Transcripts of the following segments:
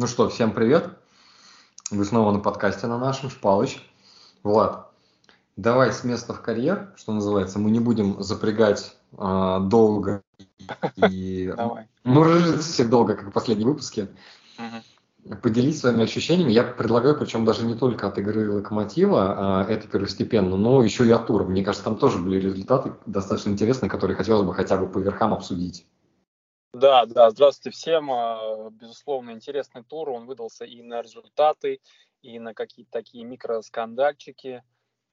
Ну что, всем привет. Вы снова на подкасте на нашем, Шпалыч. Влад, давай с места в карьер, что называется. Мы не будем запрягать э, долго и мурыжить всех долго, как в последнем выпуске. Поделись своими ощущениями. Я предлагаю, причем даже не только от игры Локомотива, а это первостепенно, но еще и от тура. Мне кажется, там тоже были результаты достаточно интересные, которые хотелось бы хотя бы по верхам обсудить. Да, да, здравствуйте всем. А, безусловно, интересный тур. Он выдался и на результаты, и на какие-то такие микроскандальчики,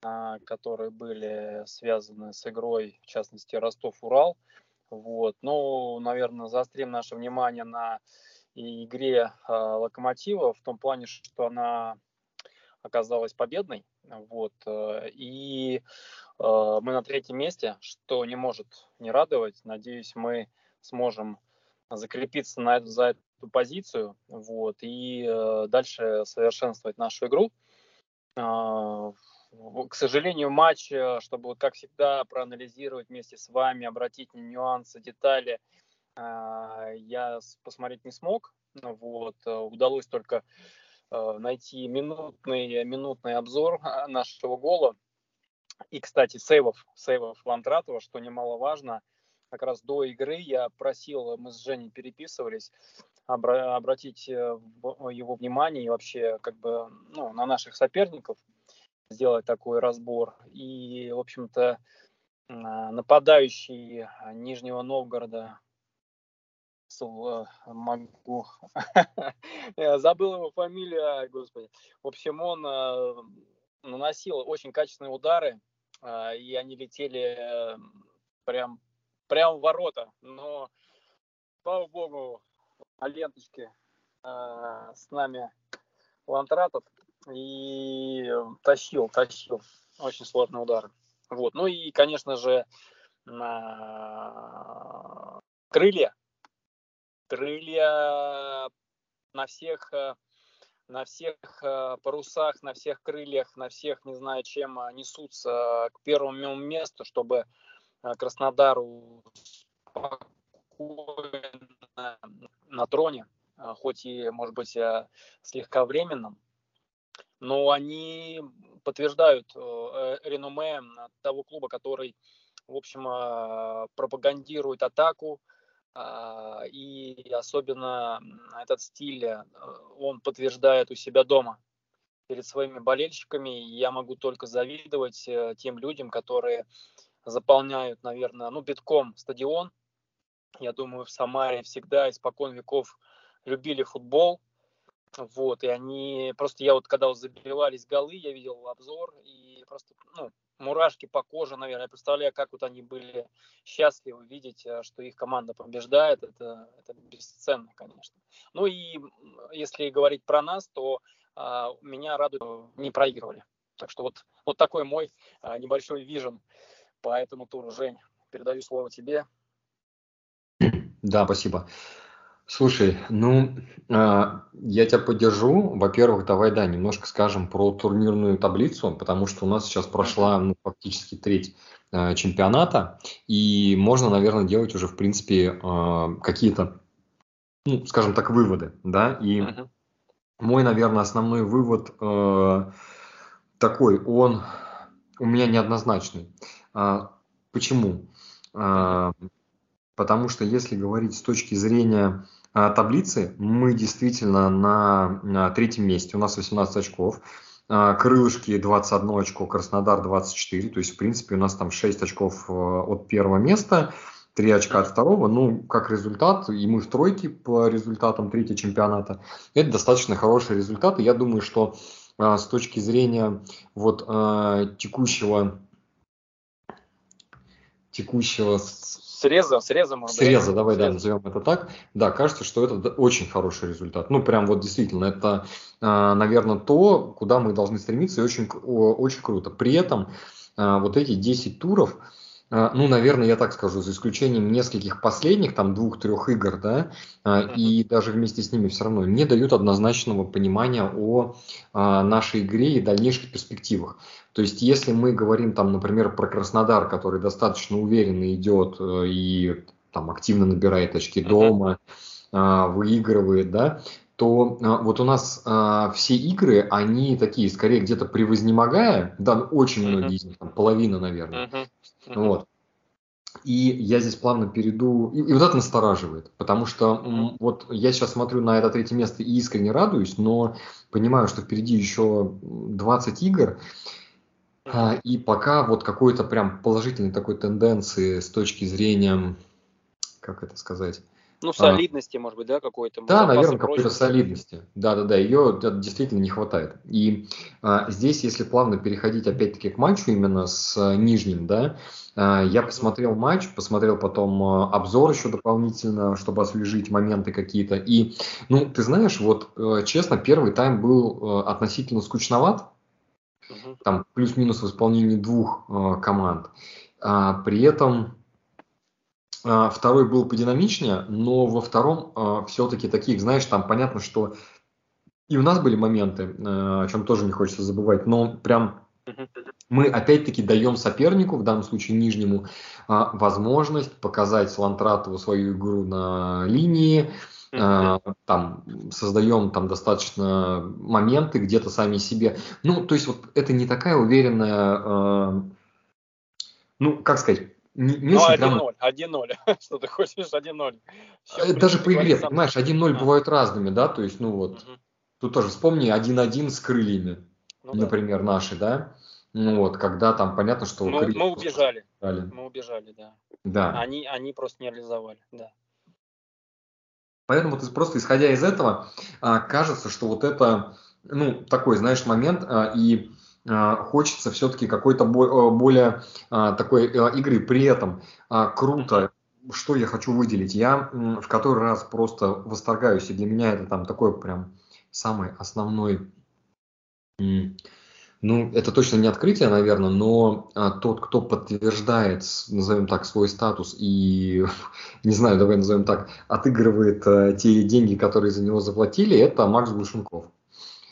а, которые были связаны с игрой, в частности, Ростов-Урал. Вот. Ну, наверное, заострим наше внимание на игре а, Локомотива в том плане, что она оказалась победной. Вот. И мы на третьем месте, что не может не радовать. Надеюсь, мы сможем закрепиться на, за эту позицию вот, и э, дальше совершенствовать нашу игру. Э, к сожалению, матч, э, чтобы, как всегда, проанализировать вместе с вами, обратить на нюансы, детали, э, я посмотреть не смог. Вот, э, удалось только э, найти минутный, минутный обзор нашего гола. И, кстати, сейвов, сейвов Лантратова, что немаловажно – как раз до игры я просил, мы с Женей переписывались, обра- обратить э, его внимание и вообще как бы ну, на наших соперников, сделать такой разбор. И, в общем-то, нападающий Нижнего Новгорода э, могу забыл его фамилию, господи. В общем, он э, наносил очень качественные удары, и они летели прям прям в ворота. Но, слава богу, на ленточке э, с нами Лантратов и тащил, тащил. Очень сложный удар. Вот. Ну и, конечно же, на крылья. Крылья на всех на всех парусах, на всех крыльях, на всех, не знаю чем, несутся к первому месту, чтобы Э, Краснодару спокойно на троне, э, хоть и, может быть, э, слегка временном, но они подтверждают реноме того клуба, который, в общем, пропагандирует атаку, и особенно этот стиль он подтверждает у себя дома перед своими болельщиками. Я могу только завидовать тем людям, которые заполняют, наверное, ну, битком стадион. Я думаю, в Самаре всегда испокон веков любили футбол. Вот, и они, просто я вот, когда вот забивались голы, я видел обзор, и просто, ну, мурашки по коже, наверное. Я представляю, как вот они были счастливы видеть, э, что их команда побеждает. Это, это бесценно, конечно. Ну и если говорить про нас, то а, меня радует, не проигрывали. Так что вот, вот такой мой а, небольшой вижен по этому туру. Жень, передаю слово тебе. Да, спасибо. Слушай, ну, э, я тебя поддержу. Во-первых, давай, да, немножко скажем про турнирную таблицу, потому что у нас сейчас прошла ну, фактически треть э, чемпионата, и можно, наверное, делать уже, в принципе, э, какие-то, ну, скажем так, выводы, да, и uh-huh. мой, наверное, основной вывод э, такой, он у меня неоднозначный. А, почему? А, потому что если говорить с точки зрения а, таблицы, мы действительно на, третьем месте, у нас 18 очков. Крылышки 21 очко, Краснодар 24, то есть, в принципе, у нас там 6 очков от первого места, 3 очка от второго, ну, как результат, и мы в тройке по результатам третьего чемпионата, это достаточно хороший результат, и я думаю, что с точки зрения вот текущего текущего среза, среза, может, среза, давай, среза. да, назовем это так. Да, кажется, что это очень хороший результат. Ну, прям вот действительно, это, а, наверное, то, куда мы должны стремиться, и очень, очень круто. При этом а, вот эти 10 туров, ну, наверное, я так скажу, за исключением нескольких последних, там, двух-трех игр, да, и даже вместе с ними все равно не дают однозначного понимания о нашей игре и дальнейших перспективах. То есть, если мы говорим, там, например, про Краснодар, который достаточно уверенно идет э, и там активно набирает очки дома, выигрывает, да, то а, вот у нас а, все игры, они такие, скорее где-то превознемогая, да, ну, очень mm-hmm. многие из них, там, половина, наверное. Mm-hmm. Mm-hmm. Вот. И я здесь плавно перейду, и, и вот это настораживает, потому что mm-hmm. вот я сейчас смотрю на это третье место и искренне радуюсь, но понимаю, что впереди еще 20 игр, mm-hmm. и пока вот какой-то прям положительной такой тенденции с точки зрения, как это сказать, ну, а. солидности, а, может быть, да, какой-то. Да, наверное, какой-то солидности. Да, да, да, ее действительно не хватает. И а, здесь, если плавно переходить опять-таки к матчу именно с а, Нижним, да, а, я посмотрел матч, посмотрел потом а, обзор еще дополнительно, чтобы освежить моменты какие-то. И, ну, ты знаешь, вот а, честно, первый тайм был а, относительно скучноват. Угу. Там плюс-минус в исполнении двух а, команд. А, при этом второй был подинамичнее, но во втором а, все-таки таких, знаешь, там понятно, что и у нас были моменты, а, о чем тоже не хочется забывать, но прям мы опять-таки даем сопернику, в данном случае нижнему, возможность показать Лантратову свою игру на линии, там создаем там достаточно моменты где-то сами себе. Ну, то есть вот это не такая уверенная, ну, как сказать, ну, 1-0, прям... 1-0. Что ты хочешь, 1-0. Э, даже по игре, понимаешь, 1-0 а. бывают разными, да, то есть, ну вот, тут тоже вспомни 1-1 с крыльями, ну, например, наши, да, ну вот, когда там понятно, что... Мы, крылья мы убежали, мы убежали, да. Да. Они, они просто не реализовали, да. Поэтому просто исходя из этого, а, кажется, что вот это, ну, такой, знаешь, момент, а, и хочется все-таки какой-то э, более а, такой э, игры. При этом а, круто, что я хочу выделить. Я в который раз просто восторгаюсь, и для меня это там такой прям самый основной ну, это точно не открытие, наверное, но а, тот, кто подтверждает, назовем так, свой статус и, не знаю, давай назовем так, отыгрывает а, те деньги, которые за него заплатили, это Макс Глушенков.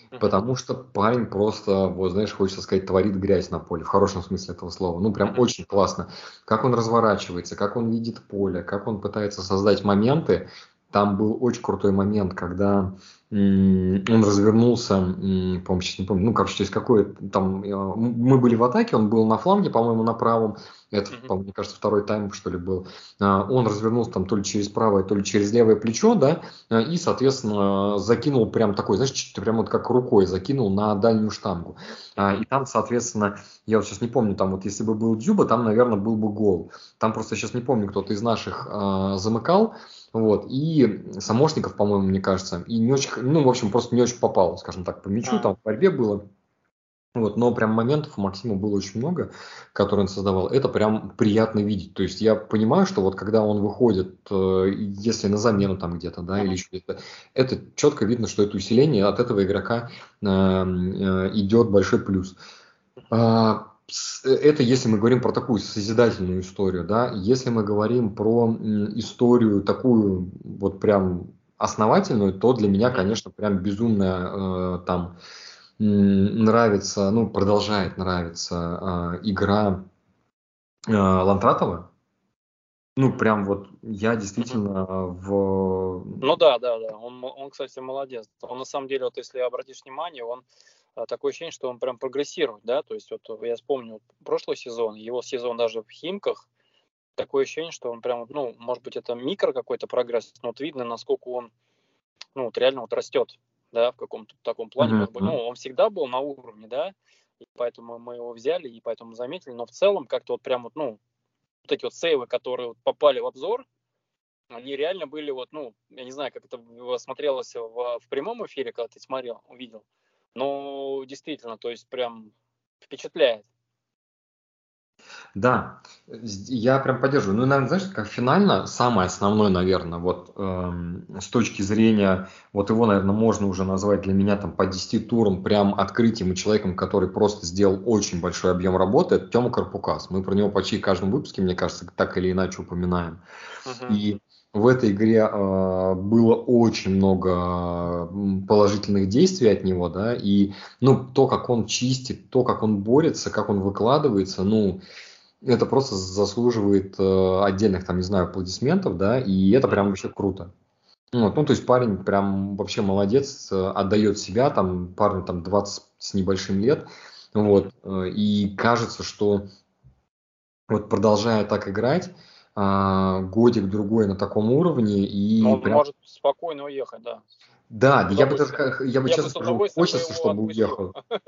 Потому что парень просто, вот знаешь, хочется сказать, творит грязь на поле, в хорошем смысле этого слова. Ну, прям очень классно. Как он разворачивается, как он видит поле, как он пытается создать моменты. Там был очень крутой момент, когда он развернулся, по-моему, сейчас не помню, ну, короче, через какой там, э, мы были в атаке, он был на фланге, по-моему, на правом, это, mm-hmm. мне кажется, второй тайм, что ли, был. А, он развернулся там то ли через правое, то ли через левое плечо, да, а, и, соответственно, закинул прям такой, знаешь, прям вот как рукой закинул на дальнюю штангу. А, и там, соответственно, я вот сейчас не помню, там вот если бы был Дзюба, там, наверное, был бы гол. Там просто сейчас не помню, кто-то из наших замыкал, вот, и Самошников, по-моему, мне кажется, и не очень, ну, в общем, просто не очень попал, скажем так, по мячу, а. там в борьбе было. Вот, но прям моментов у Максима было очень много, которые он создавал. Это прям приятно видеть. То есть я понимаю, что вот когда он выходит, э, если на замену там где-то, да, или еще где-то, это четко видно, что это усиление от этого игрока э, э, идет большой плюс. А, это если мы говорим про такую созидательную историю, да, если мы говорим про историю такую вот прям основательную, то для меня, конечно, прям безумно э, там нравится, ну, продолжает нравиться э, игра э, Лантратова. Ну, прям вот я действительно в... Ну да, да, да. Он, он, кстати, молодец. Он на самом деле, вот если обратишь внимание, он такое ощущение, что он прям прогрессирует, да, то есть вот я вспомню прошлый сезон, его сезон даже в Химках, такое ощущение, что он прям, ну, может быть, это микро какой-то прогресс, но вот видно, насколько он, ну, вот реально вот растет, да, в каком-то таком плане, mm-hmm. ну, он всегда был на уровне, да, и поэтому мы его взяли, и поэтому заметили, но в целом как-то вот прям вот, ну, вот эти вот сейвы, которые вот попали в обзор, они реально были вот, ну, я не знаю, как это смотрелось в, в прямом эфире, когда ты смотрел, увидел, ну, действительно, то есть прям впечатляет. Да, я прям поддерживаю. Ну, наверное, знаешь, как финально, самое основное, наверное, вот эм, с точки зрения, вот его, наверное, можно уже назвать для меня там по 10 турам прям открытием и человеком, который просто сделал очень большой объем работы, это Тёма Карпукас. Мы про него почти в каждом выпуске, мне кажется, так или иначе упоминаем. Uh-huh. И в этой игре э, было очень много положительных действий от него, да, и, ну, то, как он чистит, то, как он борется, как он выкладывается, ну, это просто заслуживает э, отдельных, там, не знаю, аплодисментов, да, и это прям вообще круто. Вот, ну, то есть парень прям вообще молодец, отдает себя, там парню там 20 с небольшим лет, вот, и кажется, что вот продолжая так играть, а, годик-другой на таком уровне и... Но он прям... может спокойно уехать, да. Да, я бы, даже, я бы я честно скажу, хочется, чтобы уехал.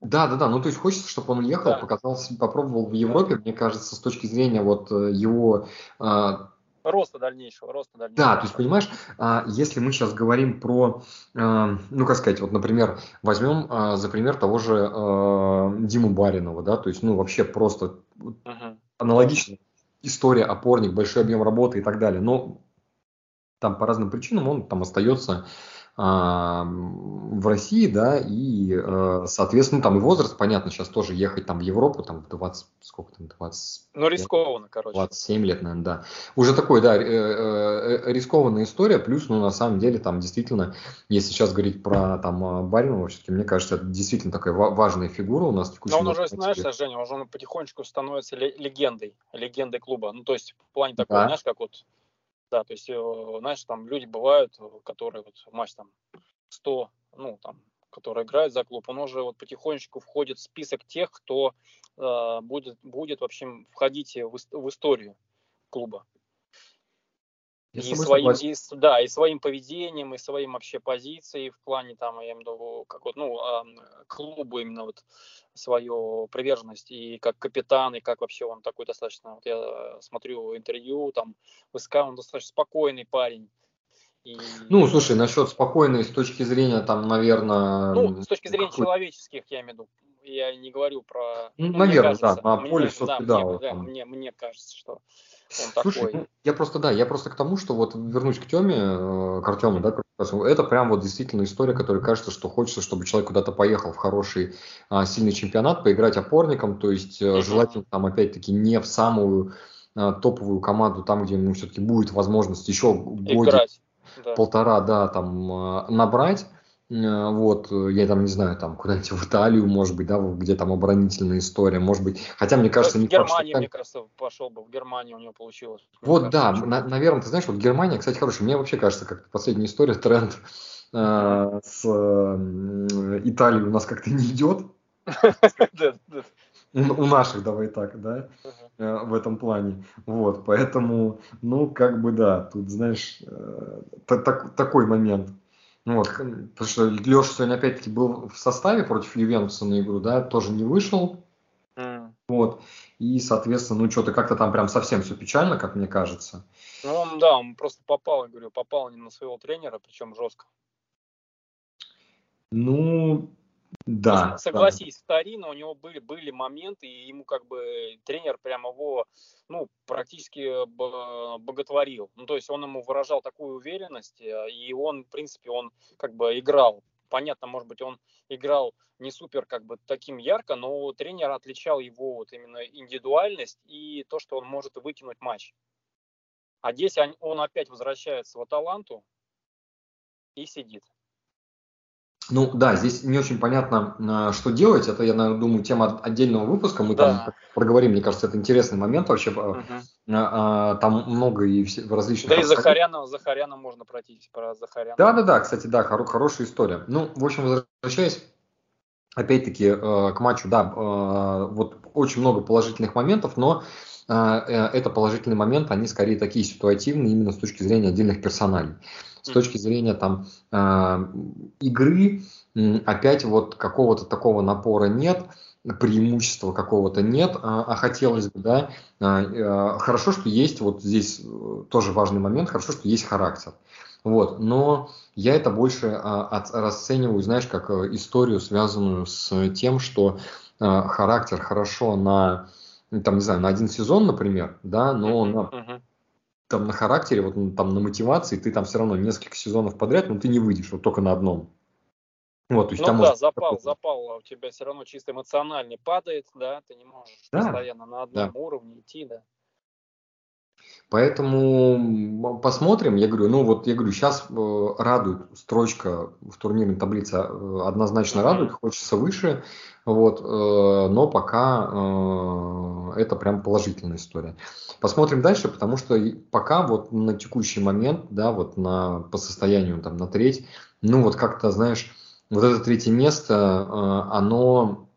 Да, да, да. Ну, то есть хочется, чтобы он уехал, да. показался, попробовал в Европе. Мне кажется, с точки зрения вот э, его а, роста дальнейшего, роста дальнейшего. Да, то есть, понимаешь, а, если мы сейчас говорим про, а, ну, как сказать, вот, например, возьмем за пример того же Диму Баринова, да, то есть, ну, вообще просто угу. аналогично история, опорник, большой объем работы и так далее. Но там по разным причинам он там остается в России, да, и, э, соответственно, там и возраст, понятно, сейчас тоже ехать там в Европу, там 20, сколько там, 20... Ну, рискованно, короче. 27 лет, наверное, да. Уже такой, да, э, э, рискованная история, плюс, ну, на самом деле, там действительно, если сейчас говорить про там Баринова, все-таки, мне кажется, это действительно такая важная фигура у нас. Но он уже, знаешь, Женя, уже он потихонечку становится легендой, легендой клуба. Ну, то есть, в плане такого, да. знаешь, как вот да, то есть, э, знаешь, там люди бывают, э, которые вот матч там 100, ну, там, которые играют за клуб, он уже вот потихонечку входит в список тех, кто э, будет, будет, в общем, входить в, в историю клуба и своим, и, да, и своим поведением, и своим вообще позицией в плане там, я имею в виду, как вот, ну, клубу именно вот свою приверженность и как капитан, и как вообще он такой достаточно, вот я смотрю интервью, там, ВСК, он достаточно спокойный парень, и... Ну, слушай, насчет спокойной с точки зрения, там, наверное... Ну, с точки зрения какой... человеческих, я имею в виду. Я не говорю про... Ну, ну наверное, да, на поле все-таки, да. Мне, да, мне, мне кажется, что он Слушай, такой. Ну, я просто, да, я просто к тому, что вот вернусь к Теме, э, к Артему, да, это прям вот действительно история, которая кажется, что хочется, чтобы человек куда-то поехал в хороший, а, сильный чемпионат, поиграть опорником, то есть mm-hmm. желательно там опять-таки не в самую а, топовую команду, там, где ему все-таки будет возможность еще годик, да. полтора, да, там а, набрать, вот, э, я там не знаю, там куда-нибудь в Италию, может быть, да, где там оборонительная история, может быть, хотя мне кажется, в не Германии, факт, мне кажется, пошел бы, в Германии у него получилось. Вот, да, на, наверное, ты знаешь, вот Германия, кстати, хорошая, мне вообще кажется, как последняя история, тренд э, с э, Италией у нас как-то не идет. У наших, давай так, да, э, в этом плане. Вот, поэтому, ну, как бы, да, тут, знаешь, такой момент. Ну вот, потому что Леша сегодня опять-таки был в составе против Ювентуса на игру, да, тоже не вышел. Mm. Вот. И, соответственно, ну что-то как-то там прям совсем все печально, как мне кажется. Ну, он, да, он просто попал, я говорю, попал не на своего тренера, причем жестко. Ну, да. Согласись, да. Тарина у него были, были моменты, и ему как бы тренер прямо его, ну, практически боготворил. Ну, то есть он ему выражал такую уверенность, э, и он, в принципе, он как бы играл. Понятно, может быть, он играл не супер как бы таким ярко, но тренер отличал его вот именно индивидуальность и то, что он может выкинуть матч. А здесь он опять возвращается в Аталанту и сидит. Ну да, здесь не очень понятно, а, что делать. Это, я думаю, тема отдельного выпуска. Мы да. там проговорим. Мне кажется, это интересный момент вообще. Угу. Там много и различных... Да и Захаряна, Захаряна можно пройтись про Захаряна. Да, да, да, кстати, да, хоро- хорошая история. Ну, в общем, возвращаясь опять-таки э, к матчу, да, э, вот очень много положительных моментов, но э, это положительные моменты, они скорее такие ситуативные именно с точки зрения отдельных персоналей с точки зрения там э, игры, опять вот какого-то такого напора нет, преимущества какого-то нет, а, а хотелось бы, да, а, э, хорошо, что есть вот здесь э, тоже важный момент, хорошо, что есть характер. Вот, но я это больше от, расцениваю, знаешь, как историю, связанную с тем, что характер хорошо на, там, не знаю, на один сезон, например, да, но на там на характере, вот ну, там на мотивации, ты там все равно несколько сезонов подряд, но ты не выйдешь, вот только на одном. Вот, то есть ну да, может... запал, запал у тебя все равно чисто эмоциональный падает, да, ты не можешь да, постоянно на одном да. уровне идти, да. Поэтому посмотрим. Я говорю, ну вот я говорю, сейчас э, радует строчка в турнирной таблице, э, однозначно радует, хочется выше, вот, э, но пока это прям положительная история. Посмотрим дальше, потому что пока вот на текущий момент, да, вот на, по состоянию там на треть, ну вот как-то, знаешь, вот это третье место, оно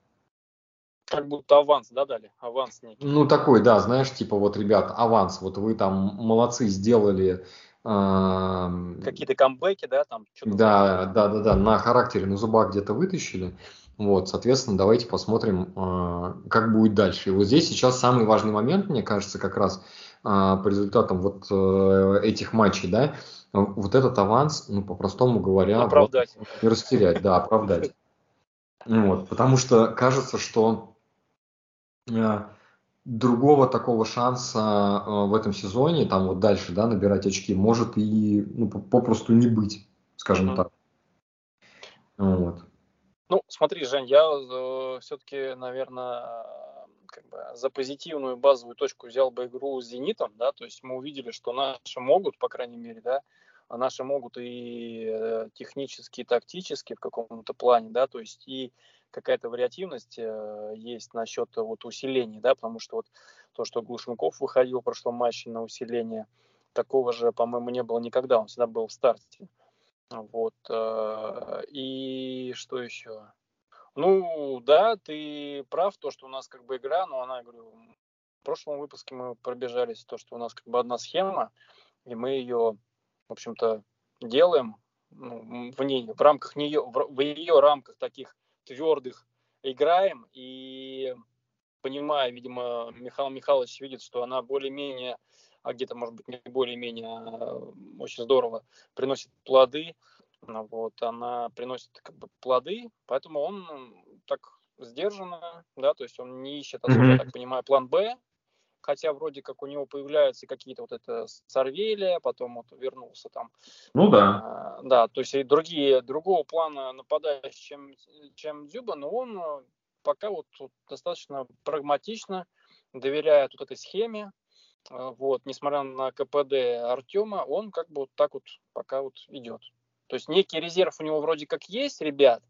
как будто аванс, да, дали? Аванс некий. Ну, такой, да, знаешь, типа вот, ребят, аванс, вот вы там молодцы, сделали... Э, Какие-то камбэки, да, там? Да, да, да, да, на характере, на зубах где-то вытащили. Вот, соответственно, давайте посмотрим, э, как будет дальше. И вот здесь сейчас самый важный момент, мне кажется, как раз э, по результатам вот э, этих матчей, да, вот этот аванс, ну, по-простому говоря, оправдать. Вот, не растерять, да, оправдать. Вот, потому что кажется, что другого такого шанса э, в этом сезоне, там вот дальше, да, набирать очки, может и ну, попросту не быть, скажем mm-hmm. так. Вот. Ну, смотри, Жень, я э, все-таки, наверное, как бы за позитивную базовую точку взял бы игру с «Зенитом», да, то есть мы увидели, что наши могут, по крайней мере, да, а наши могут и э, технически, и тактически в каком-то плане, да, то есть и какая-то вариативность э, есть насчет вот усиления, да, потому что вот то, что Глушенков выходил в прошлом матче на усиление, такого же, по-моему, не было никогда, он всегда был в старте. Вот. Э, и что еще? Ну, да, ты прав, то, что у нас как бы игра, но она, говорю, в прошлом выпуске мы пробежались, то, что у нас как бы одна схема, и мы ее, в общем-то, делаем ну, в ней, в рамках нее, в, в ее рамках таких твердых играем, и понимая, видимо, Михаил Михайлович видит, что она более-менее, а где-то, может быть, не более-менее, а очень здорово приносит плоды, вот, она приносит как бы плоды, поэтому он так сдержанно, да, то есть он не ищет, особо, mm-hmm. я так понимаю, план Б, хотя вроде как у него появляются какие-то вот это Сарвелия, потом вот вернулся там. Ну да. А, да, то есть и другие, другого плана нападающих, чем, чем Дзюба, но он э, пока вот, вот достаточно прагматично доверяет вот этой схеме, э, вот, несмотря на КПД Артема, он как бы вот так вот пока вот идет. То есть некий резерв у него вроде как есть, ребят,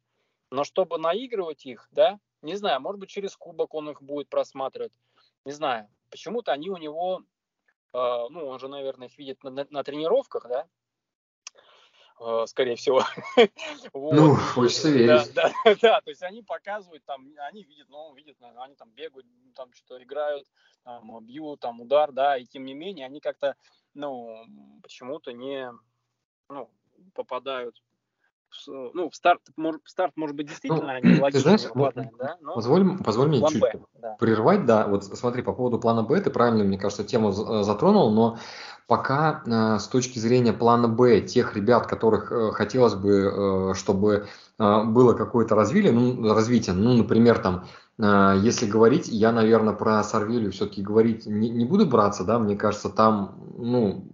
но чтобы наигрывать их, да, не знаю, может быть через кубок он их будет просматривать, не знаю. Почему-то они у него, э, ну, он же, наверное, их видит на, на, на тренировках, да, э, скорее всего. вот. Ну, хочется верить. Да, да, да, то есть они показывают, там, они видят, ну, видят, они там бегают, там что-то играют, там, бьют, там, удар, да, и тем не менее они как-то, ну, почему-то не, ну, попадают ну, в старт, может, старт может быть действительно ну, логично, ты знаешь, хватает, да? Но позволь, позволь мне чуть Б, да. прервать, да, вот смотри, по поводу плана Б, ты правильно, мне кажется, тему э, затронул, но пока э, с точки зрения плана Б тех ребят, которых э, хотелось бы, э, чтобы было какое-то развитие, ну, развитие, ну, например, там, если говорить, я, наверное, про Сорвелию все-таки говорить не, не буду браться, да, мне кажется, там, ну,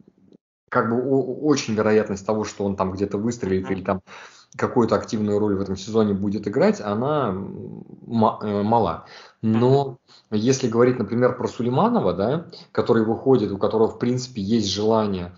как бы очень вероятность того, что он там где-то выстрелит или там какую-то активную роль в этом сезоне будет играть, она э, мала. Но если говорить, например, про Сулейманова, да, который выходит, у которого, в принципе, есть желание,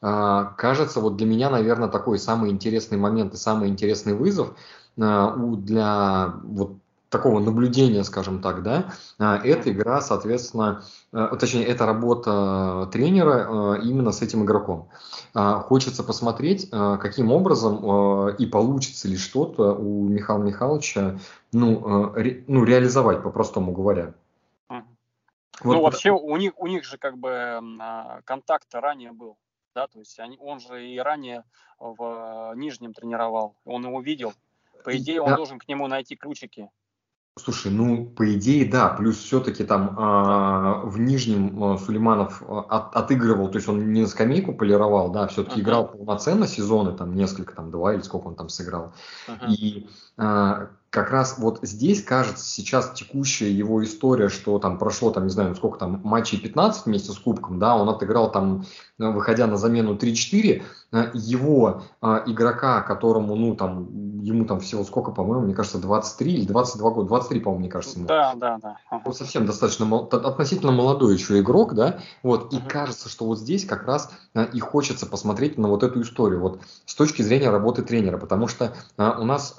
а, кажется, вот для меня, наверное, такой самый интересный момент и самый интересный вызов а, для вот такого наблюдения, скажем так, да, а, эта игра, соответственно, э, точнее, это работа тренера э, именно с этим игроком. А, хочется посмотреть, э, каким образом и получится ли что-то у Михаила Михайловича, ну, ре, ну реализовать, по-простому говоря. Вот, ну, вообще, у них, у них же как бы контакт ранее был, да, то есть они, он же и ранее в Нижнем тренировал, он его видел. По идее, он должен к нему найти ключики. Слушай, ну, по идее, да, плюс все-таки там а, в Нижнем а, Сулейманов а, от, отыгрывал, то есть он не на скамейку полировал, да, все-таки uh-huh. играл полноценно сезоны, там несколько, там два или сколько он там сыграл. Uh-huh. И а, как раз вот здесь, кажется, сейчас текущая его история, что там прошло, там, не знаю, сколько там, матчей 15 вместе с Кубком, да, он отыграл там, э, выходя на замену 3-4, э, его а, игрока, которому, ну, там, ему там всего сколько, по-моему, мне кажется, 23 или 22 года, 23, по-моему, мне кажется, ему. Да, да, да. Он совсем достаточно, относительно молодой еще игрок, да, вот, и uh-huh. кажется, что вот здесь как раз и хочется посмотреть на вот эту историю, вот, с точки зрения работы тренера, потому что у нас,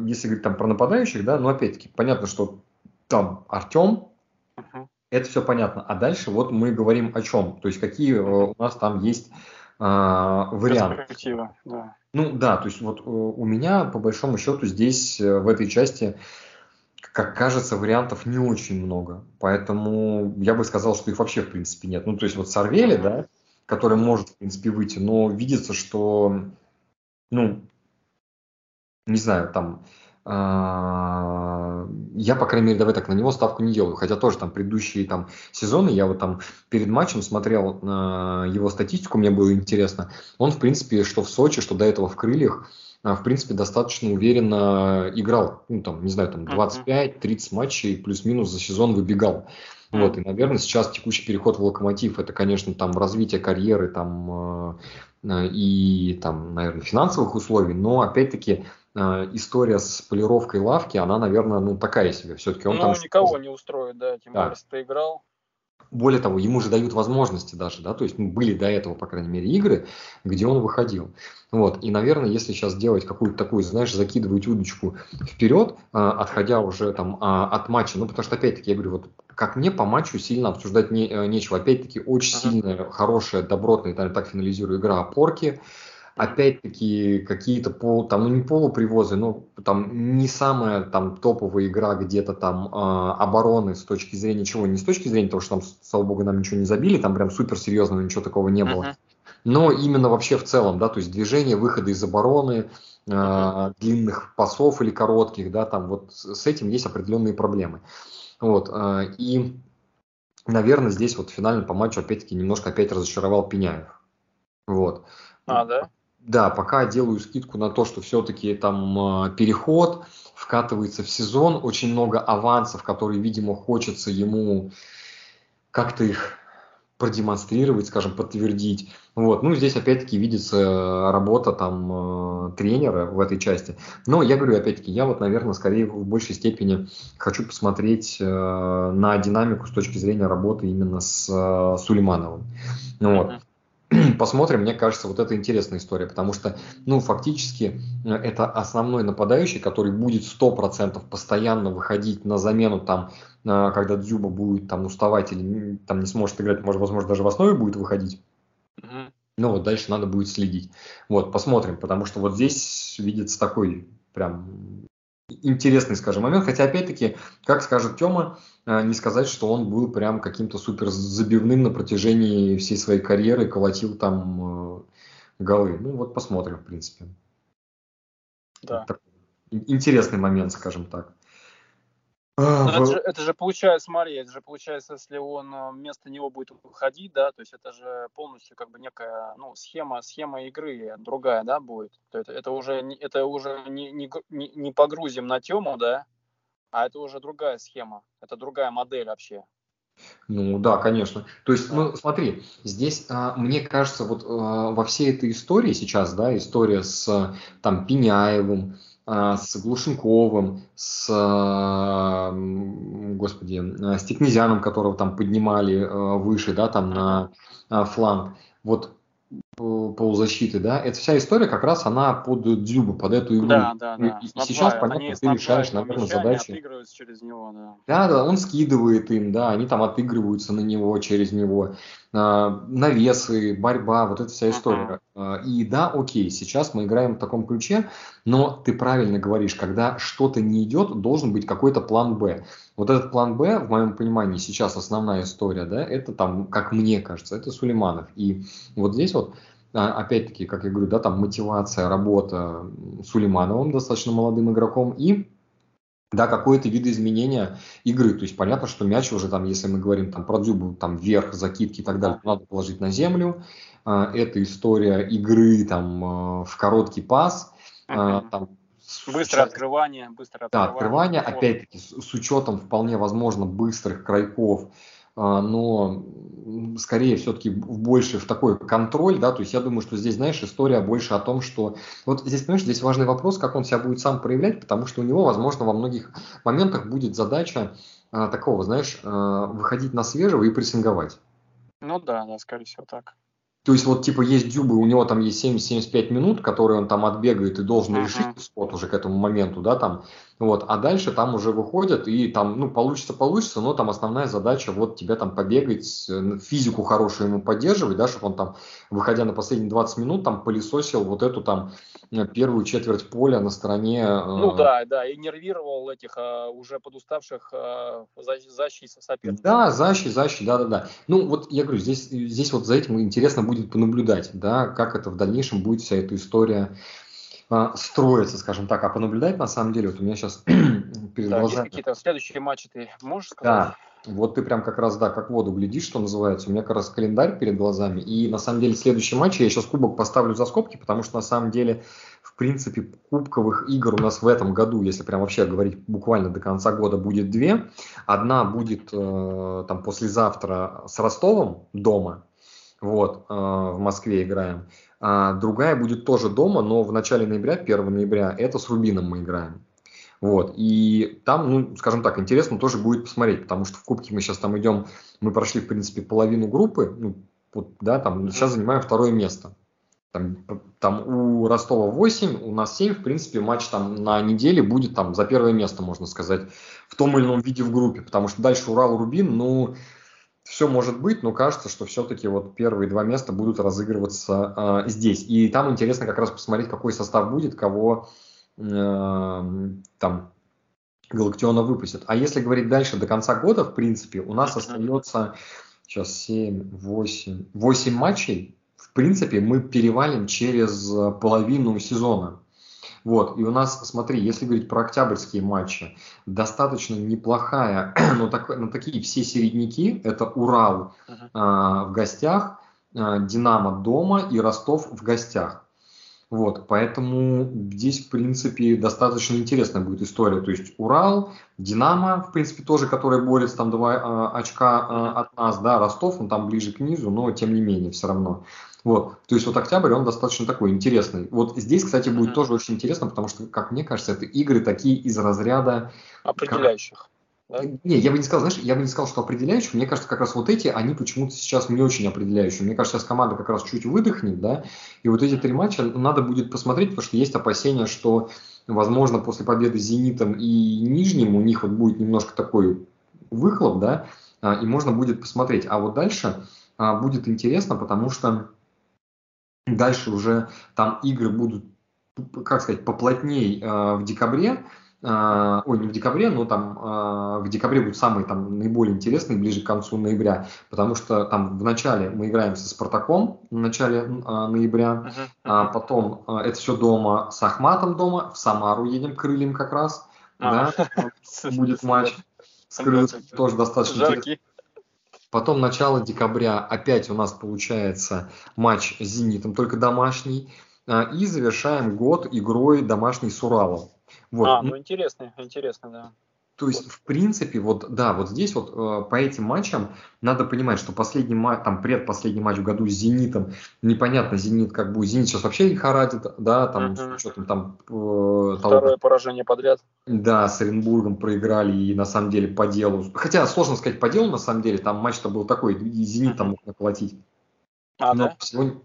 если говорить там про нападающих, да, но опять-таки понятно, что там Артем, uh-huh. это все понятно. А дальше вот мы говорим о чем, то есть какие uh-huh. у нас там есть а, варианты. Да. Ну да, то есть вот э, у меня по большому счету здесь э, в этой части как кажется, вариантов не очень много. Поэтому я бы сказал, что их вообще в принципе нет. Ну, то есть вот Сорвели, да, который может, в принципе, выйти, но видится, что, ну, не знаю, там я, по крайней мере, давай так, на него ставку не делаю. Хотя тоже там предыдущие там сезоны, я вот там перед матчем смотрел на его статистику, мне было интересно. Он, в принципе, что в Сочи, что до этого в Крыльях, а, в принципе, достаточно уверенно играл. Ну, там, не знаю, там 25-30 матчей плюс-минус за сезон выбегал. Вот, и, наверное, сейчас текущий переход в Локомотив, это, конечно, там развитие карьеры, там, э, и, там, наверное, финансовых условий, но, опять-таки, Э, история с полировкой лавки, она, наверное, ну такая себе. Все-таки он ну, там никого не устроит, да, тем более, если ты играл. Более того, ему же дают возможности даже, да, то есть ну, были до этого, по крайней мере, игры, где он выходил. Вот, и, наверное, если сейчас делать какую-то такую, знаешь, закидывать удочку вперед, э, отходя уже там э, от матча, ну, потому что, опять-таки, я говорю, вот как мне по матчу сильно обсуждать не, э, нечего. Опять-таки, очень uh-huh. сильная, хорошая, добротная, так финализирую игра опорки, опять-таки какие-то пол, там, ну не полупривозы, но там не самая там топовая игра где-то там э, обороны с точки зрения чего, не с точки зрения того, что там, слава богу, нам ничего не забили, там прям супер серьезного ничего такого не было, uh-huh. но именно вообще в целом, да, то есть движение, выходы из обороны, э, длинных пасов или коротких, да, там вот с этим есть определенные проблемы, вот, э, и наверное, здесь вот финально по матчу опять-таки немножко опять разочаровал Пеняев. Вот. А, да? Да, пока делаю скидку на то, что все-таки там а, переход вкатывается в сезон, очень много авансов, которые, видимо, хочется ему как-то их продемонстрировать, скажем, подтвердить. Вот. Ну, здесь опять-таки видится работа там э, тренера в этой части. Но я говорю, опять-таки, я вот, наверное, скорее в большей степени хочу посмотреть э, на динамику с точки зрения работы именно с э, Сулеймановым. Вот. посмотрим, мне кажется, вот это интересная история, потому что, ну, фактически э, это основной нападающий, который будет 100% постоянно выходить на замену там, э, когда Дзюба будет там уставать или там не сможет играть, может, возможно, даже в основе будет выходить. Mm-hmm. Ну, вот дальше надо будет следить. Вот, посмотрим, потому что вот здесь видится такой прям интересный, скажем, момент. Хотя, опять-таки, как скажет Тёма, э, не сказать, что он был прям каким-то супер забивным на протяжении всей своей карьеры, колотил там э, голы. Ну, вот посмотрим, в принципе. Да. Интересный момент, скажем так. А, это, же, это же получается, смотри, это же получается, если он э, вместо него будет выходить, да, то есть это же полностью как бы некая, ну, схема, схема игры другая, да, будет. То это, это уже, это уже не, не, не погрузим на тему, да, а это уже другая схема, это другая модель вообще. Ну да, конечно. То есть, ну смотри, здесь а, мне кажется, вот а, во всей этой истории сейчас, да, история с там Пеняевым, с Глушенковым, с, господи, с Текнезяном, которого там поднимали а, выше, да, там на а, фланг. Вот полузащиты, да, эта вся история как раз она под Дзюбу, под эту игру. Да, да, да. И, и сейчас, понятно, они ты решаешь, наверное, задачи. через него, да. Да, да, он скидывает им, да, они там отыгрываются на него, через него. А, навесы, борьба, вот эта вся история. Uh-huh. И да, окей, сейчас мы играем в таком ключе, но ты правильно говоришь, когда что-то не идет, должен быть какой-то план Б. Вот этот план Б, в моем понимании, сейчас основная история, да, это там, как мне кажется, это Сулейманов. И вот здесь вот а, опять-таки, как я говорю, да, там мотивация, работа Сулеймановым, достаточно молодым игроком, и да, какое-то видоизменение игры. То есть понятно, что мяч уже там, если мы говорим там про дзюбу, там вверх, закидки и так далее, надо положить на землю. А, это история игры там в короткий пас, uh-huh. там Быстрое сейчас... открывание, быстрое открывание. Да, открывание, опять-таки, с, с учетом вполне возможно быстрых крайков, а, но скорее все-таки больше в такой контроль, да, то есть я думаю, что здесь, знаешь, история больше о том, что вот здесь, понимаешь, здесь важный вопрос, как он себя будет сам проявлять, потому что у него, возможно, во многих моментах будет задача а, такого, знаешь, а, выходить на свежего и прессинговать. Ну да, да, скорее всего так. То есть вот типа есть дюбы, у него там есть 70-75 минут, которые он там отбегает и должен uh-huh. решить спот уже к этому моменту, да, там. Вот, а дальше там уже выходят и там, ну, получится, получится, но там основная задача вот тебе там побегать, э, физику хорошую ему поддерживать, да, чтобы он там, выходя на последние 20 минут, там пылесосил вот эту там э, первую четверть поля на стороне. Э, ну э... да, да, и нервировал этих э, уже подуставших э, защит соперников. Да, защит, защит, да, да, да. Ну вот я говорю, здесь, здесь вот за этим интересно будет понаблюдать, да, как это в дальнейшем будет вся эта история а, строится, скажем так, а понаблюдать на самом деле, вот у меня сейчас перед да, глазами... какие-то следующие матчи ты можешь сказать? Да, вот ты прям как раз, да, как воду глядишь, что называется. У меня как раз календарь перед глазами. И на самом деле следующий матч я сейчас кубок поставлю за скобки, потому что на самом деле, в принципе, кубковых игр у нас в этом году, если прям вообще говорить буквально до конца года, будет две. Одна будет э, там послезавтра с Ростовом дома. Вот, э, в Москве играем. А другая будет тоже дома, но в начале ноября, 1 ноября, это с Рубином мы играем. Вот, и там, ну, скажем так, интересно тоже будет посмотреть, потому что в Кубке мы сейчас там идем, мы прошли, в принципе, половину группы, ну, вот, да, там, сейчас занимаем второе место. Там, там у Ростова 8, у нас 7, в принципе, матч там на неделе будет там за первое место, можно сказать, в том или ином виде в группе, потому что дальше Урал-Рубин, ну, все может быть, но кажется, что все-таки вот первые два места будут разыгрываться э, здесь. И там интересно как раз посмотреть, какой состав будет, кого э, там Галактиона выпустят. А если говорить дальше до конца года, в принципе, у нас остается сейчас 7, 8, 8 матчей. В принципе, мы перевалим через половину сезона. Вот, и у нас, смотри, если говорить про октябрьские матчи, достаточно неплохая, но, так, но такие все середняки, это Урал uh-huh. а, в гостях, а, Динамо дома и Ростов в гостях. Вот, поэтому здесь, в принципе, достаточно интересная будет история. То есть Урал, Динамо, в принципе, тоже, который борется там два э, очка э, от нас, да, Ростов, он там ближе к низу, но тем не менее все равно. Вот, то есть вот октябрь, он достаточно такой интересный. Вот здесь, кстати, будет mm-hmm. тоже очень интересно, потому что, как мне кажется, это игры такие из разряда... Определяющих. Да? Не, я бы не сказал, знаешь, я бы не сказал, что определяющих. Мне кажется, как раз вот эти, они почему-то сейчас не очень определяющие. Мне кажется, сейчас команда как раз чуть выдохнет, да, и вот эти три матча надо будет посмотреть, потому что есть опасения, что, возможно, после победы «Зенитом» и «Нижним» у них вот будет немножко такой выхлоп, да, а, и можно будет посмотреть. А вот дальше а, будет интересно, потому что Дальше уже там игры будут, как сказать, поплотней э, в декабре. Э, ой, не в декабре, но там э, в декабре будут самые там наиболее интересные, ближе к концу ноября, потому что там в начале мы играем со Спартаком в начале э, ноября, а потом это все дома с Ахматом дома, в Самару едем крыльям как раз, uh-huh. да, будет матч с тоже достаточно интересный. Потом начало декабря опять у нас получается матч с «Зенитом», только домашний. А, и завершаем год игрой домашний с Уралом. Вот. А, ну интересно, интересно, да. То есть, в принципе, вот, да, вот здесь вот э, по этим матчам надо понимать, что последний матч, там, предпоследний матч в году с «Зенитом», непонятно, «Зенит» как будет, «Зенит» сейчас вообще лихорадит, да, там, uh-huh. что там, э, Второе того, поражение подряд. Да, с Оренбургом проиграли, и на самом деле по делу, хотя сложно сказать по делу, на самом деле, там матч-то был такой, и «Зенит» uh-huh. там мог наплатить. А, Но да? Сегодня,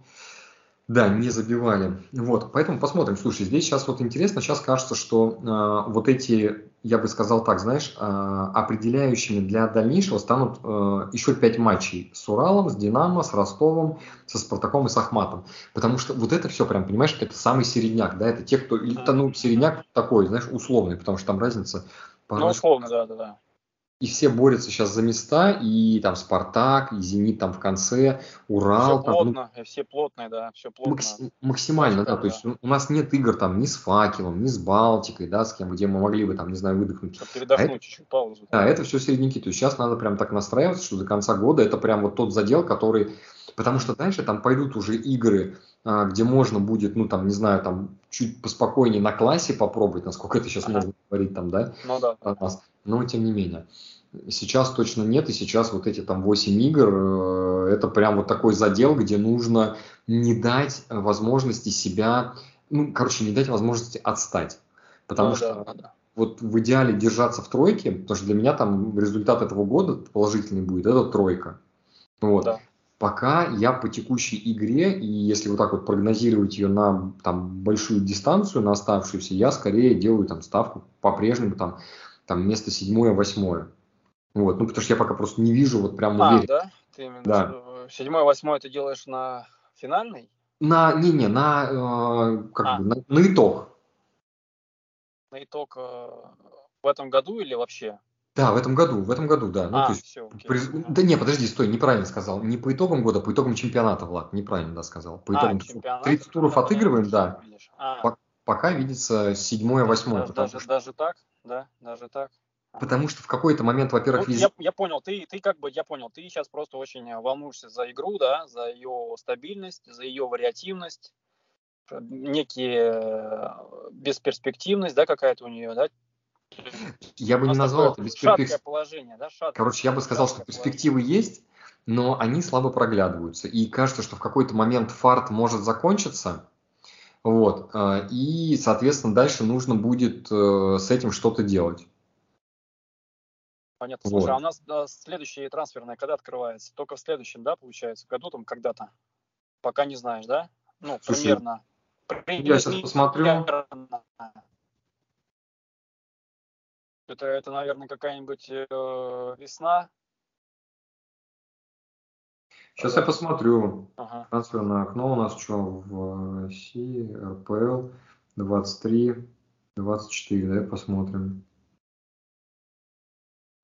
да, не забивали. Вот, поэтому посмотрим. Слушай, здесь сейчас вот интересно, сейчас кажется, что э, вот эти, я бы сказал так, знаешь, э, определяющими для дальнейшего станут э, еще пять матчей с Уралом, с Динамо, с Ростовом, со Спартаком и с Ахматом. Потому что вот это все прям, понимаешь, это самый середняк, да, это те, кто, это, ну, середняк такой, знаешь, условный, потому что там разница. Ну, условно, да, да, да и все борются сейчас за места, и там Спартак, и Зенит там в конце, Урал. Все плотно, ну, все плотные, да, все плотно. Макс, максимально, да, да, то есть у нас нет игр там ни с Факелом, ни с Балтикой, да, с кем, где мы могли бы там, не знаю, выдохнуть. Чтобы передохнуть а чуть-чуть, паузу. Да, это все середняки, то есть сейчас надо прям так настраиваться, что до конца года это прям вот тот задел, который, потому что дальше там пойдут уже игры а, где можно будет, ну, там, не знаю, там, чуть поспокойнее на классе попробовать, насколько это сейчас ага. можно говорить там, да? Ну да. Но тем не менее. Сейчас точно нет, и сейчас вот эти там 8 игр, э, это прям вот такой задел, где нужно не дать возможности себя, ну, короче, не дать возможности отстать. Потому ну, что да, да. вот в идеале держаться в тройке, потому что для меня там результат этого года положительный будет, это тройка. Вот. Да. Пока я по текущей игре, и если вот так вот прогнозировать ее на там, большую дистанцию, на оставшуюся, я скорее делаю там ставку по-прежнему там, там место седьмое, восьмое. Вот, ну, потому что я пока просто не вижу вот прям а, уверен. да? Ты именно да. седьмое, восьмое ты делаешь на финальный? На, не-не, на, э, как а. бы, на, на итог. На итог э, в этом году или вообще? Да, в этом году, в этом году, да. Ну, а, то есть, все, окей. При... Да не, подожди, стой, неправильно сказал. Не по итогам года, а по итогам чемпионата, Влад, неправильно, да, сказал. По а, итогам 30 туров отыгрываем, да. А. Пока видится седьмое, восьмое. Даже, что... даже так, да, даже так. Потому что в какой-то момент, во-первых, ну, везде... я, я понял, ты, ты как бы, я понял, ты сейчас просто очень э, волнуешься за игру, да, за ее стабильность, за ее вариативность, некие э, бесперспективность, да, какая-то у нее, да. Я бы не назвал это бесперспективным. положение, да, шаткое. Короче, я бы сказал, что перспективы положение. есть, но они слабо проглядываются. И кажется, что в какой-то момент фарт может закончиться, вот, э, и, соответственно, дальше нужно будет с этим что-то делать. Понятно. Слушай, вот. а у нас да, следующая трансферная когда открывается? Только в следующем, да, получается, году там когда-то? Пока не знаешь, да? Ну, Слушай, примерно. Я сейчас посмотрю. Это, это наверное, какая-нибудь э, весна. Сейчас я посмотрю. Ага. Трансферное окно у нас что в России, РПЛ 23, 24, давай посмотрим.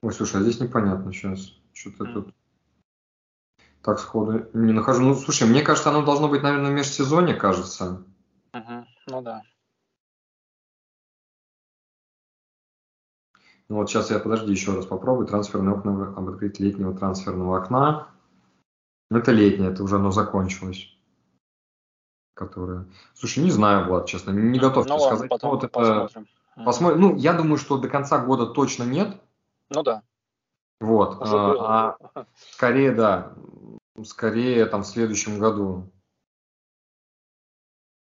Ой, слушай, а здесь непонятно сейчас. Что-то mm. тут так сходу не нахожу. Ну, слушай, мне кажется, оно должно быть, наверное, в межсезонье, кажется. Угу. Ну да. Ну вот сейчас я, подожди, еще раз попробую. Трансферное окно, об открытии летнего трансферного окна. Ну, это летнее, это уже оно закончилось. Которое... Слушай, не знаю, Влад, честно, не готов ну, ладно, сказать. Потом ну, вот это... посмотрим. Посмотрим. Ну, я думаю, что до конца года точно нет. Ну да. Вот. А, а скорее, да, скорее там в следующем году.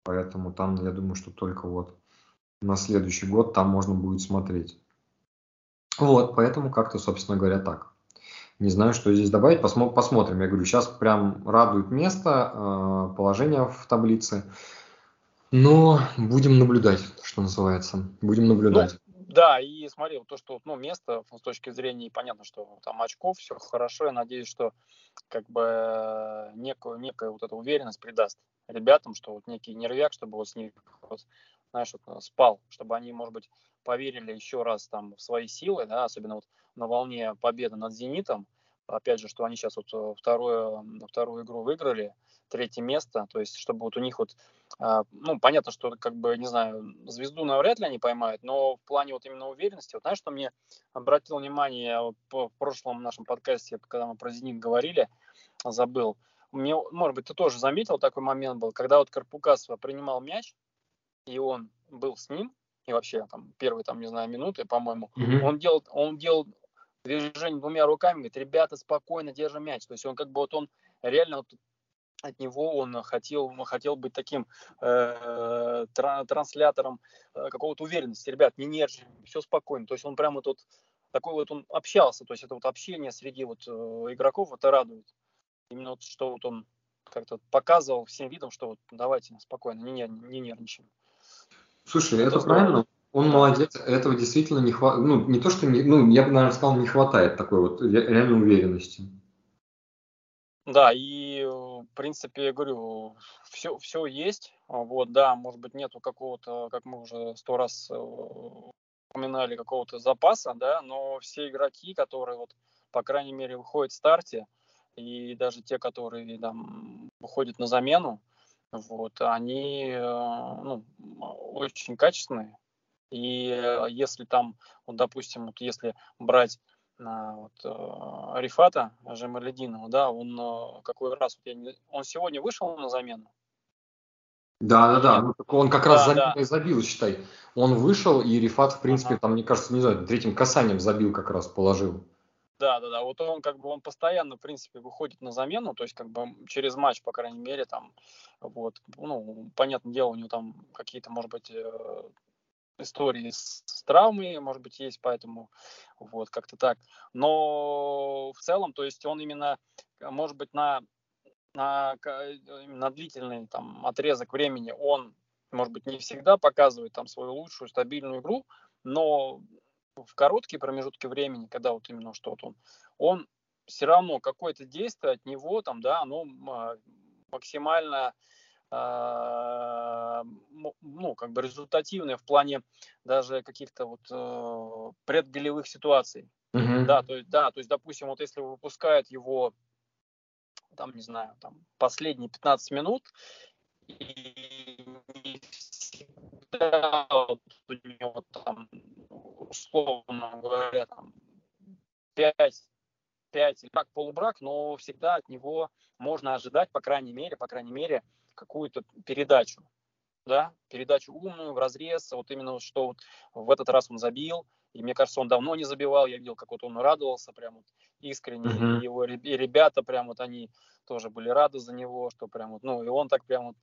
Поэтому там, я думаю, что только вот на следующий год там можно будет смотреть. Вот, поэтому как-то, собственно говоря, так. Не знаю, что здесь добавить, посмо- посмотрим. Я говорю, сейчас прям радует место, э, положение в таблице. Но будем наблюдать, что называется. Будем наблюдать. Да, и смотри, вот то, что ну, место с точки зрения, понятно, что там очков, все хорошо, я надеюсь, что как бы некую, некая вот эта уверенность придаст ребятам, что вот некий нервяк, чтобы вот с них, вот, знаешь, вот, спал, чтобы они, может быть, поверили еще раз там в свои силы, да, особенно вот на волне победы над «Зенитом», опять же, что они сейчас вот э, вторую, вторую игру выиграли, третье место, то есть чтобы вот у них вот, а, ну, понятно, что как бы, не знаю, звезду навряд ли они поймают, но в плане вот именно уверенности, вот знаешь, что мне обратил внимание вот, в прошлом нашем подкасте, когда мы про «Зенит» говорили, забыл, мне, может быть, ты тоже заметил такой момент был, когда вот Карпукас принимал мяч, и он был с ним, и вообще там первые, там, не знаю, минуты, по-моему, mm-hmm. он делал, он делал движение двумя руками, говорит, ребята, спокойно держим мяч. То есть он как бы вот он реально вот от него он хотел, хотел быть таким э, транслятором э, какого-то уверенности. Ребят, не нервничаем, все спокойно. То есть он прямо тут такой вот он общался. То есть это вот общение среди вот э, игроков, это радует. Именно вот, что вот он как-то показывал всем видом, что вот давайте спокойно, не, нерв, не нервничаем. Слушай, это, это правильно. Он молодец, этого действительно не хватает. Ну, не то, что не, ну, я бы, наверное, сказал, не хватает такой вот реальной уверенности. Да, и в принципе, я говорю, все, все есть. Вот, да, может быть, нету какого-то, как мы уже сто раз э, упоминали, какого-то запаса, да, но все игроки, которые вот, по крайней мере, выходят в старте, и даже те, которые там выходят на замену, вот, они э, ну, очень качественные, и э, если там, вот, допустим, вот если брать а, вот, э, Рифата Жемалединова, да, он какой раз, вот я не, он сегодня вышел на замену? Да, да, да. Ну, он как раз да, забил, да. забил, считай. Он вышел, и Рифат, в принципе, ага. там, мне кажется, не знаю, третьим касанием забил как раз, положил. Да, да, да. Вот он как бы он постоянно, в принципе, выходит на замену, то есть как бы через матч, по крайней мере, там, вот, ну, понятное дело, у него там какие-то, может быть, э, истории с, с травмой, может быть, есть, поэтому вот как-то так. Но в целом, то есть он именно, может быть, на на, на длительный там, отрезок времени он, может быть, не всегда показывает там свою лучшую стабильную игру, но в короткие промежутки времени, когда вот именно что-то он, он все равно какое-то действие от него там, да, оно а, максимально э, ну, как бы результативное в плане даже каких-то вот э, предголевых ситуаций. Mm-hmm. Да, то есть, да, то есть, допустим, вот если выпускает его там, не знаю, там, последние 15 минут, и всегда вот у него там, условно говоря, там, 5, 5 или так полубрак, но всегда от него можно ожидать, по крайней мере, по крайней мере, какую-то передачу, да, передачу умную, в разрез, вот именно что вот в этот раз он забил, и мне кажется, он давно не забивал, я видел, как вот он радовался прям вот искренне, mm-hmm. и его и ребята прям вот они тоже были рады за него, что прям вот, ну, и он так прям вот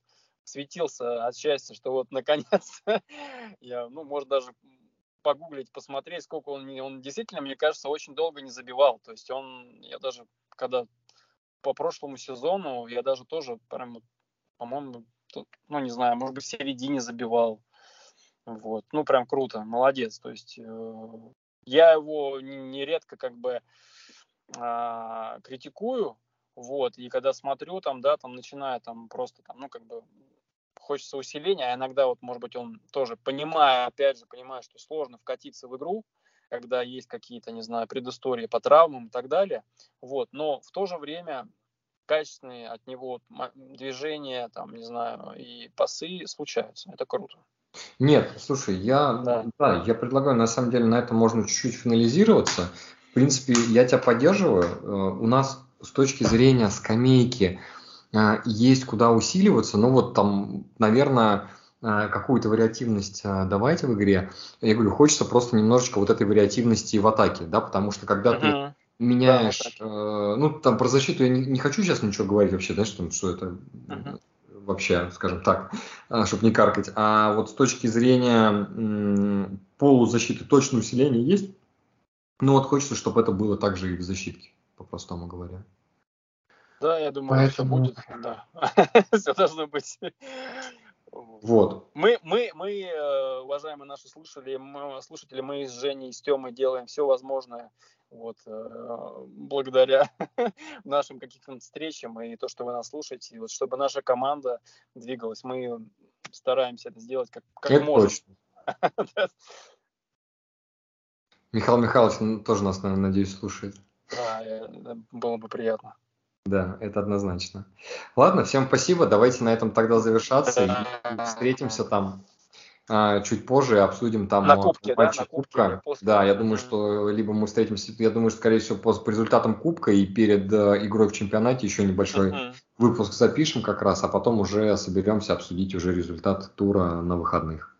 светился от счастья, что вот наконец я, ну, может даже погуглить, посмотреть, сколько он, он действительно, мне кажется, очень долго не забивал. То есть он, я даже, когда по прошлому сезону, я даже тоже прям, по-моему, ну, не знаю, может быть, в середине забивал. Вот, ну, прям круто, молодец. То есть э, я его нередко как бы э, критикую, вот, и когда смотрю, там, да, там начинаю там просто там, ну, как бы хочется усиления, а иногда вот, может быть, он тоже, понимая, опять же, понимая, что сложно вкатиться в игру, когда есть какие-то, не знаю, предыстории по травмам и так далее, вот, но в то же время качественные от него движения, там, не знаю, и пасы случаются. Это круто. Нет, слушай, я, да. Да, я предлагаю, на самом деле, на этом можно чуть-чуть финализироваться. В принципе, я тебя поддерживаю. Э, у нас с точки зрения скамейки есть куда усиливаться, но вот там, наверное, э, какую-то вариативность давайте в игре. Я говорю, хочется просто немножечко вот этой вариативности в атаке, да, потому что когда uh-huh. ты меняешь, да, э, ну там про защиту я не, не хочу сейчас ничего говорить вообще, да, что, что это uh-huh вообще, скажем так, а, чтобы не каркать. А вот с точки зрения полузащиты точное усиление есть. Но вот хочется, чтобы это было также и в защитке, по-простому говоря. Да, я думаю, Поэтому... все будет. Да. все должно быть. Вот. Мы, мы, мы, э, уважаемые наши слушатели, мы, слушатели, мы с Женей и с Тёмой делаем все возможное вот, э, благодаря нашим каким-то встречам и то, что вы нас слушаете, вот, чтобы наша команда двигалась. Мы стараемся это сделать как, как это можем. Точно. Михаил Михайлович тоже нас, наверное, надеюсь, слушает. Да, было бы приятно. Да, это однозначно. Ладно, всем спасибо. Давайте на этом тогда завершаться и встретимся там а, чуть позже обсудим там на кубке, матчи да, кубка. После... Да, я думаю, что либо мы встретимся, я думаю, что, скорее всего, по, по результатам кубка и перед э, игрой в чемпионате еще небольшой uh-huh. выпуск запишем как раз, а потом уже соберемся обсудить уже результат тура на выходных.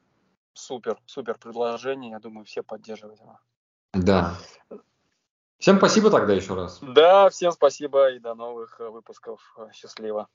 Супер, супер предложение, я думаю, все поддерживают его. Да. Всем спасибо тогда еще раз. Да, всем спасибо и до новых выпусков. Счастливо.